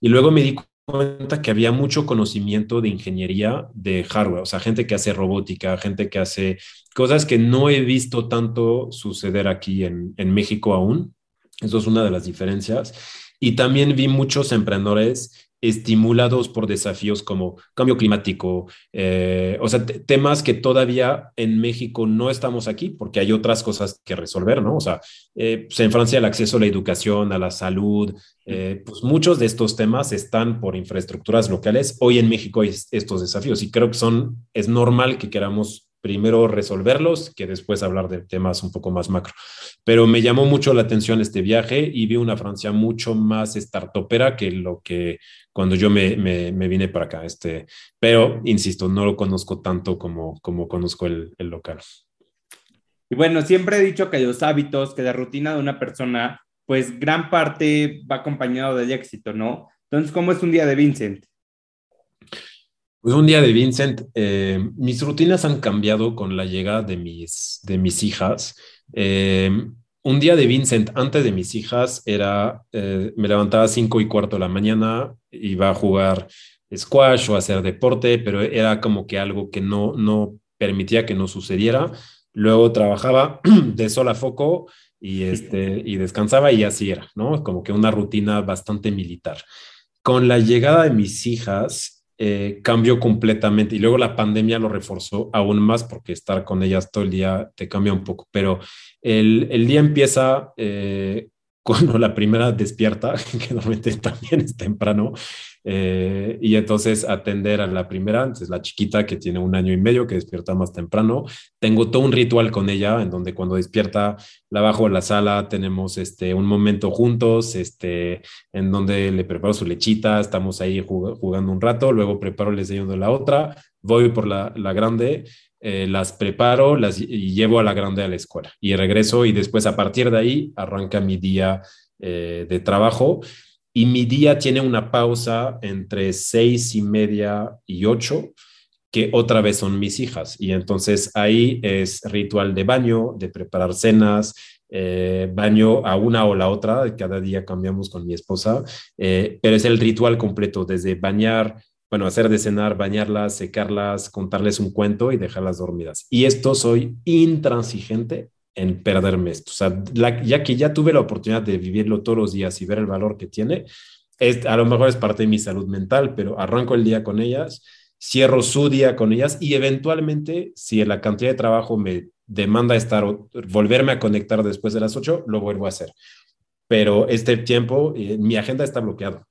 Y luego me di cuenta que había mucho conocimiento de ingeniería de hardware, o sea, gente que hace robótica, gente que hace cosas que no he visto tanto suceder aquí en, en México aún. Eso es una de las diferencias. Y también vi muchos emprendedores estimulados por desafíos como cambio climático, eh, o sea, temas que todavía en México no estamos aquí porque hay otras cosas que resolver, ¿no? O sea, eh, pues en Francia el acceso a la educación, a la salud, eh, pues muchos de estos temas están por infraestructuras locales. Hoy en México hay estos desafíos y creo que son, es normal que queramos primero resolverlos que después hablar de temas un poco más macro. Pero me llamó mucho la atención este viaje y vi una Francia mucho más startupera que lo que cuando yo me, me, vine para acá. Este, pero, insisto, no lo conozco tanto como, como conozco el, el local. Y bueno, siempre he dicho que los hábitos, que la rutina de una persona, pues gran parte va acompañado del éxito, ¿no? Entonces, ¿cómo es un día de Vincent? Pues un día de Vincent, eh, mis rutinas han cambiado con la llegada de mis, de mis hijas. Eh, un día de Vincent antes de mis hijas era, eh, me levantaba a cinco y cuarto de la mañana, iba a jugar squash o a hacer deporte, pero era como que algo que no, no permitía que no sucediera. Luego trabajaba de sol a foco y, este, y descansaba y así era, ¿no? Como que una rutina bastante militar. Con la llegada de mis hijas, eh, cambió completamente y luego la pandemia lo reforzó aún más porque estar con ellas todo el día te cambia un poco, pero el, el día empieza eh, cuando la primera despierta, que normalmente también es temprano, eh, y entonces atender a la primera, entonces la chiquita que tiene un año y medio, que despierta más temprano. Tengo todo un ritual con ella, en donde cuando despierta la bajo a la sala, tenemos este, un momento juntos, este, en donde le preparo su lechita, estamos ahí jugando un rato, luego preparo el desayuno de la otra, voy por la, la grande. Eh, las preparo las, y llevo a la grande a la escuela y regreso y después a partir de ahí arranca mi día eh, de trabajo y mi día tiene una pausa entre seis y media y ocho, que otra vez son mis hijas. Y entonces ahí es ritual de baño, de preparar cenas, eh, baño a una o la otra, cada día cambiamos con mi esposa, pero es el ritual completo, desde bañar, bueno, hacer de cenar, bañarlas, secarlas, contarles un cuento y dejarlas dormidas. Y esto soy intransigente en perderme esto. O sea, ya que ya tuve la oportunidad de vivirlo todos los días y ver el valor que tiene, es, a lo mejor es parte de mi salud mental, pero arranco el día con ellas, cierro su día con ellas y eventualmente, si la cantidad de trabajo me demanda estar, volverme a conectar después de las 8, lo vuelvo a hacer. Pero este tiempo, eh, mi agenda está bloqueada.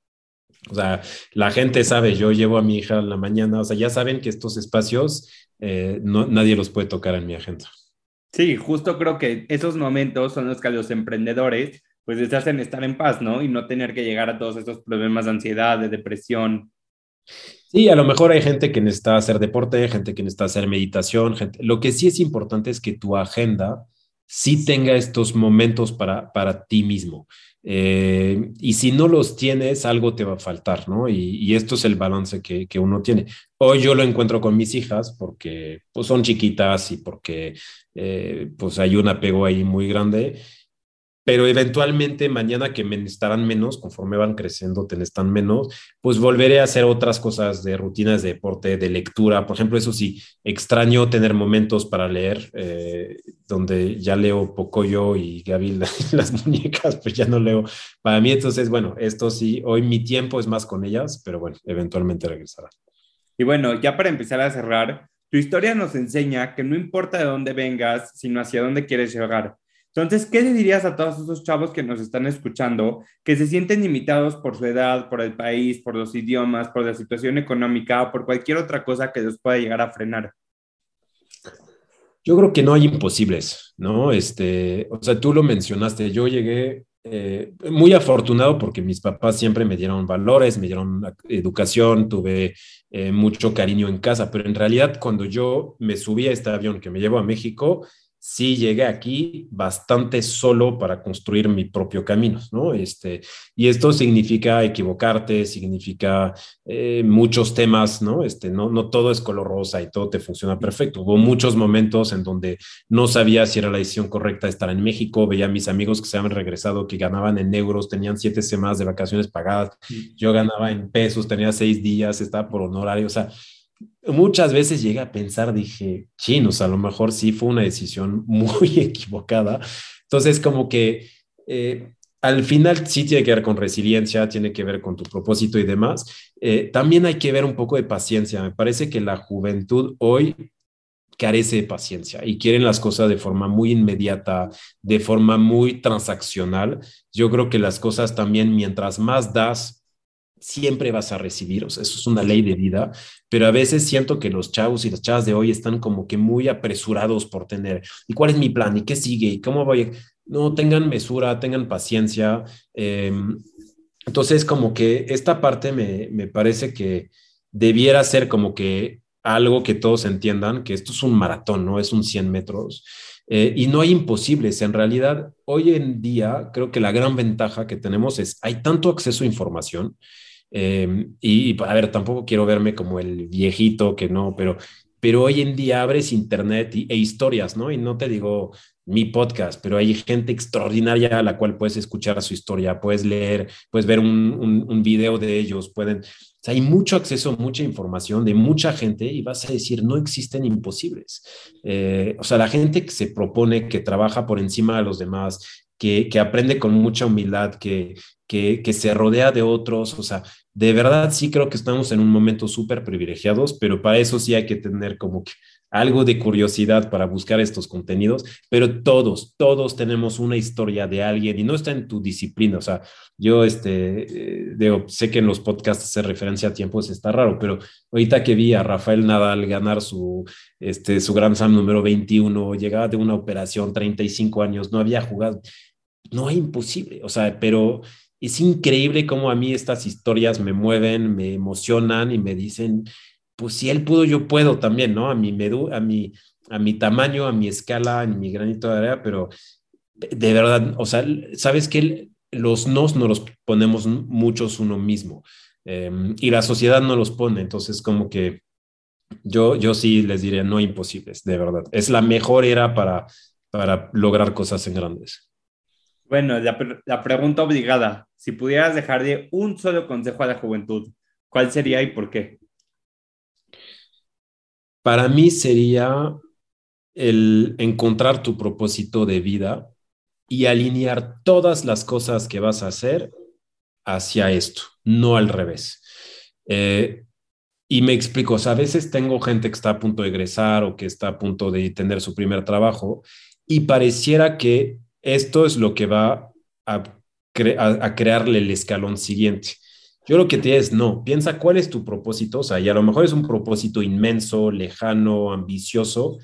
O sea, la gente sabe, yo llevo a mi hija en la mañana, o sea, ya saben que estos espacios eh, no, nadie los puede tocar en mi agenda. Sí, justo creo que esos momentos son los que a los emprendedores pues les hacen estar en paz, ¿no? Y no tener que llegar a todos estos problemas de ansiedad, de depresión. Sí, a lo mejor hay gente que necesita hacer deporte, gente que necesita hacer meditación, gente... lo que sí es importante es que tu agenda sí tenga estos momentos para, para ti mismo. Eh, y si no los tienes, algo te va a faltar, ¿no? Y, esto es el balance que, uno tiene. Hoy yo lo encuentro con mis hijas porque pues, son chiquitas y porque eh, pues hay un apego ahí muy grande pero eventualmente mañana que me necesitarán menos, conforme van creciendo, te necesitan menos, pues volveré a hacer otras cosas de rutinas de deporte, de lectura. Por ejemplo, eso sí, extraño tener momentos para leer, eh, donde ya leo poco yo y Gaby las muñecas, pues ya no leo. Para mí, entonces, bueno, esto sí, hoy mi tiempo es más con ellas, pero bueno, eventualmente regresará. Y bueno, ya para empezar a cerrar, tu historia nos enseña que no importa de dónde vengas, sino hacia dónde quieres llegar. Entonces, ¿qué le dirías a todos esos chavos que nos están escuchando, que se sienten limitados por su edad, por el país, por los idiomas, por la situación económica o por cualquier otra cosa que los pueda llegar a frenar? Yo creo que no hay imposibles, ¿no? Este, o sea, tú lo mencionaste, yo llegué eh, muy afortunado porque mis papás siempre me dieron valores, me dieron educación, tuve eh, mucho cariño en casa, pero en realidad cuando yo me subí a este avión que me llevó a México, sí llegué aquí bastante solo para construir mi propio camino, ¿no? Este, y esto significa equivocarte, significa eh, muchos temas, ¿no? Este, no, no todo es color rosa y todo te funciona perfecto. Hubo muchos momentos en donde no sabía si era la decisión correcta estar en México, veía a mis amigos que se habían regresado, que ganaban en euros, tenían siete semanas de vacaciones pagadas, yo ganaba en pesos, tenía seis días, estaba por honorario, o sea, muchas veces llegué a pensar, dije, chinos, a lo mejor sí fue una decisión muy equivocada. Entonces, como que eh, al final sí tiene que ver con resiliencia, tiene que ver con tu propósito y demás. Eh, también hay que ver un poco de paciencia. Me parece que la juventud hoy carece de paciencia y quieren las cosas de forma muy inmediata, de forma muy transaccional. Yo creo que las cosas también, mientras más das, siempre vas a recibir, eso es una ley de vida, pero a veces siento que los chavos y las chavas de hoy están como que muy apresurados por tener, ¿y cuál es mi plan? ¿Y qué sigue? ¿Y cómo voy? No, tengan mesura, tengan paciencia. Em, entonces, como que esta parte me, me parece que debiera ser como que algo que todos entiendan, que esto es un maratón, no es un 100 metros. Eh, y no hay imposibles. En realidad, hoy en día, creo que la gran ventaja que tenemos es, hay tanto acceso a información Em, y, a ver, tampoco quiero verme como el viejito que no, pero, pero hoy en día abres internet e historias, ¿no? Y no te digo mi podcast, pero hay gente extraordinaria a la cual puedes escuchar su historia, puedes leer, puedes ver un, un, video de ellos, pueden... O sea, hay mucho acceso, mucha información de mucha gente y vas a decir, no existen imposibles. Eh, o sea, la gente que se propone, que trabaja por encima de los demás, que, que aprende con mucha humildad, que, que, que, se rodea de otros. O sea, de verdad sí creo que estamos en un momento súper privilegiados, pero para eso sí hay que tener como que algo de curiosidad para buscar estos contenidos, pero todos, todos tenemos una historia de alguien y no está en tu disciplina. O sea, yo este, eh, digo, sé que en los podcasts hacer referencia a tiempos está raro, pero ahorita que vi a Rafael Nadal ganar su, este, su Grand Slam número 21, llegaba de una operación, 35 años, no había jugado no es imposible, o sea, pero es increíble cómo a mí estas historias me mueven, me emocionan y me dicen, pues si él pudo, yo puedo también, ¿no? A mi, medu a mi, a mi tamaño, a mi escala, a mi granito de área, pero de verdad, o sea, sabes que los nos no los ponemos muchos uno mismo em, y la sociedad no los pone, entonces como que yo, yo sí les diría, no imposibles, de verdad. Es la mejor era para, para lograr cosas en grandes. Bueno, la, pregunta obligada, si pudieras dejarle un solo consejo a la juventud, ¿cuál sería y por qué? Para mí sería el encontrar tu propósito de vida y alinear todas las cosas que vas a hacer hacia esto, no al revés. Eh, y me explico, o sea, a veces tengo gente que está a punto de egresar o que está a punto de tener su primer trabajo y pareciera que esto es lo que va a, crearle el escalón siguiente. Yo lo que te es, no, piensa cuál es tu propósito, o sea, y a lo mejor es un propósito inmenso, lejano, ambicioso,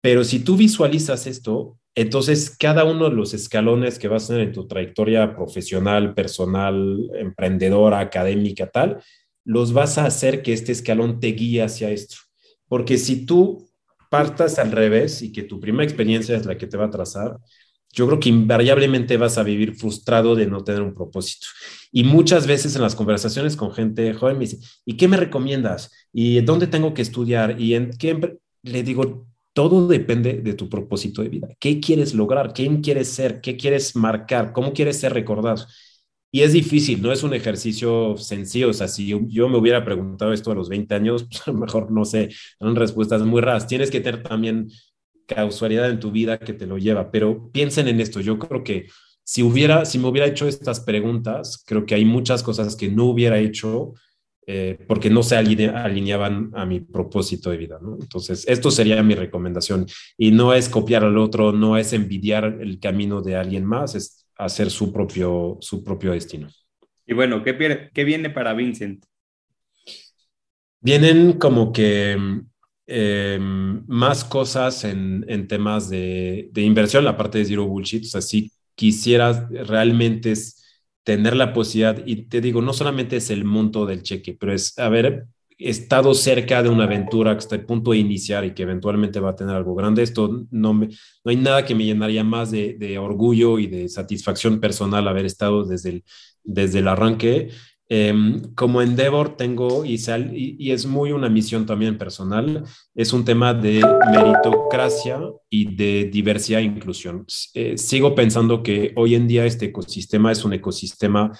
pero si tú visualizas esto, entonces cada uno de los escalones que vas a tener en tu trayectoria profesional, personal, emprendedora, académica, tal, los vas a hacer que este escalón te guíe hacia esto. Porque si tú partas al revés y que tu primera experiencia es la que te va a trazar, yo creo que invariablemente vas a vivir frustrado de no tener un propósito. Y muchas veces en las conversaciones con gente joven me dice, ¿y qué me recomiendas? ¿Y dónde tengo que estudiar? ¿Y en qué? Le digo, todo depende de tu propósito de vida. ¿Qué quieres lograr? ¿Quién quieres ser? ¿Qué quieres marcar? ¿Cómo quieres ser recordado? Y es difícil, no es un ejercicio sencillo. O sea, si yo, me hubiera preguntado esto a los 20 años, pues a lo mejor no sé, son respuestas muy raras. Tienes que tener también causalidad en tu vida que te lo lleva, pero piensen en esto. Yo creo que si hubiera, si me hubiera hecho estas preguntas, creo que hay muchas cosas que no hubiera hecho eh, porque no se alineaban a mi propósito de vida. ¿no? Entonces, esto sería mi recomendación. Y no es copiar al otro, no es envidiar el camino de alguien más, es hacer su propio, su propio destino. Y bueno, ¿qué, qué viene para Vincent? Vienen como que em, más cosas en, en temas de, de, inversión, la parte de Zero Bullshit. O sea, si quisieras realmente tener la posibilidad, y te digo, no solamente es el monto del cheque, pero es haber estado cerca de una aventura que está a punto de iniciar y que eventualmente va a tener algo grande. Esto no, me, no hay nada que me llenaría más de, de orgullo y de satisfacción personal haber estado desde el, desde el arranque. Em, como Endeavor tengo, y, y, es muy una misión también personal, es un tema de meritocracia y de diversidad e inclusión. Eh, sigo pensando que hoy en día este ecosistema es un ecosistema,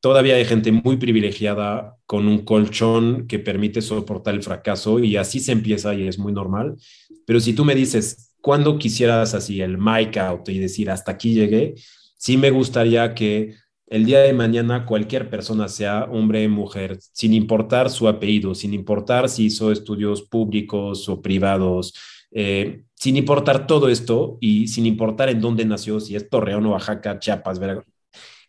todavía hay gente muy privilegiada con un colchón que permite soportar el fracaso y así se empieza y es muy normal. Pero si tú me dices, ¿cuándo quisieras así el mic out y decir, hasta aquí llegué? Sí me gustaría que el día de mañana cualquier persona, sea hombre o mujer, sin importar su apellido, sin importar si hizo estudios públicos o privados, eh, sin importar todo esto y sin importar en dónde nació, si es Torreón Oaxaca, Chiapas, Veracruz,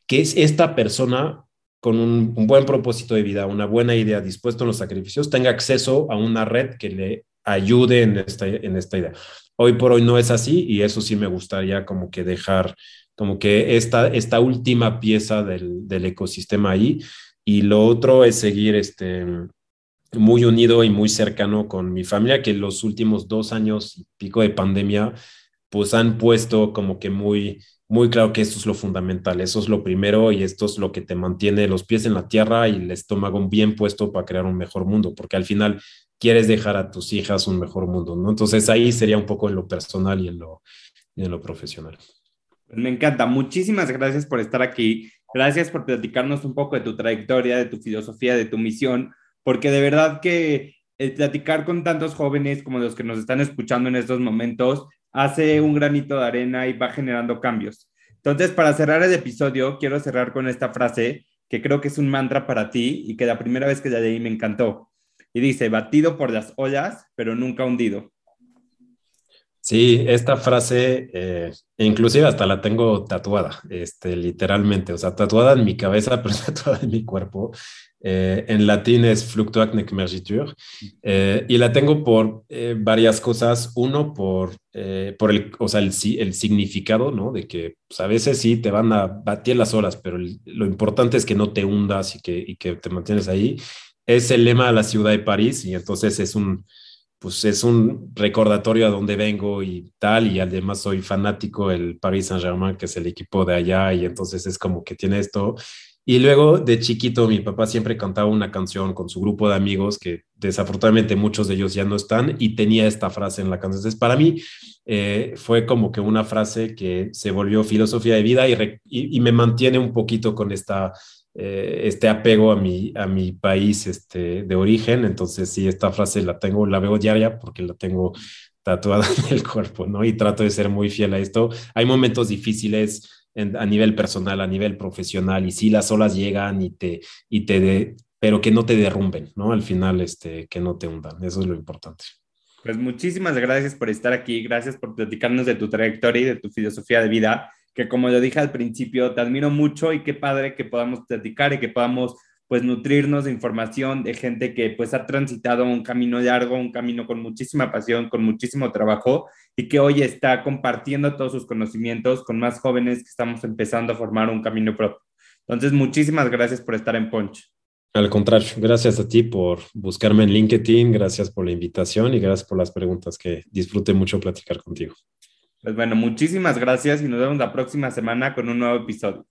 que es esta persona con un, buen propósito de vida, una buena idea, dispuesto a los sacrificios, tenga acceso a una red que le ayude en esta, en esta idea. Hoy por hoy no es así y eso sí me gustaría como que dejar como que esta, esta última pieza del, del, ecosistema ahí. Y lo otro es seguir este, muy unido y muy cercano con mi familia, que los últimos dos años y pico de pandemia, pues han puesto como que muy, muy claro que esto es lo fundamental, eso es lo primero y esto es lo que te mantiene los pies en la tierra y el estómago bien puesto para crear un mejor mundo, porque al final quieres dejar a tus hijas un mejor mundo, ¿no? Entonces ahí sería un poco en lo personal y en lo, y en lo profesional. Me encanta. Muchísimas gracias por estar aquí. Gracias por platicarnos un poco de tu trayectoria, de tu filosofía, de tu misión, porque de verdad que el platicar con tantos jóvenes como los que nos están escuchando en estos momentos hace un granito de arena y va generando cambios. Entonces, para cerrar el episodio, quiero cerrar con esta frase que creo que es un mantra para ti y que la primera vez que la leí me encantó. Y dice, batido por las olas, pero nunca hundido. Sí, esta frase, eh, inclusive hasta la tengo tatuada, este, literalmente, o sea, tatuada en mi cabeza, pero tatuada en mi cuerpo. Eh, en latín es fluctuac nec mergitur, eh, y la tengo por varias cosas. Uno, por, por el, o sea, el, el, significado, ¿no? De que pues, a veces sí te van a batir las horas, pero lo importante es que no te hundas y que, y que te mantienes ahí. Es el lema de la ciudad de París, y entonces es un pues es un recordatorio a dónde vengo y tal, y además soy fanático del Paris Saint-Germain, que es el equipo de allá, y entonces es como que tiene esto. Y luego de chiquito mi papá siempre cantaba una canción con su grupo de amigos, que desafortunadamente muchos de ellos ya no están, y tenía esta frase en la canción. Entonces para mí eh, fue como que una frase que se volvió filosofía de vida y, y me mantiene un poquito con esta eh, este apego a mi, a mi país este, de origen. Entonces, sí, esta frase la tengo, la veo diaria porque la tengo tatuada en el cuerpo, ¿no? Y trato de ser muy fiel a esto. Hay momentos difíciles a nivel personal, a nivel profesional, y sí, las olas llegan y te, y te pero que no te derrumben, ¿no? Al final, este, que no te hundan. Eso es lo importante. Pues muchísimas gracias por estar aquí, gracias por platicarnos de tu trayectoria y de tu filosofía de vida que como lo dije al principio, te admiro mucho y qué padre que podamos platicar y que podamos pues nutrirnos de información de gente que pues ha transitado un camino largo, un camino con muchísima pasión, con muchísimo trabajo y que hoy está compartiendo todos sus conocimientos con más jóvenes que estamos empezando a formar un camino propio. Entonces, muchísimas gracias por estar en Poncho. Al contrario, gracias a ti por buscarme en LinkedIn, gracias por la invitación y gracias por las preguntas que disfruté mucho platicar contigo. Pues bueno, muchísimas gracias y nos vemos la próxima semana con un nuevo episodio.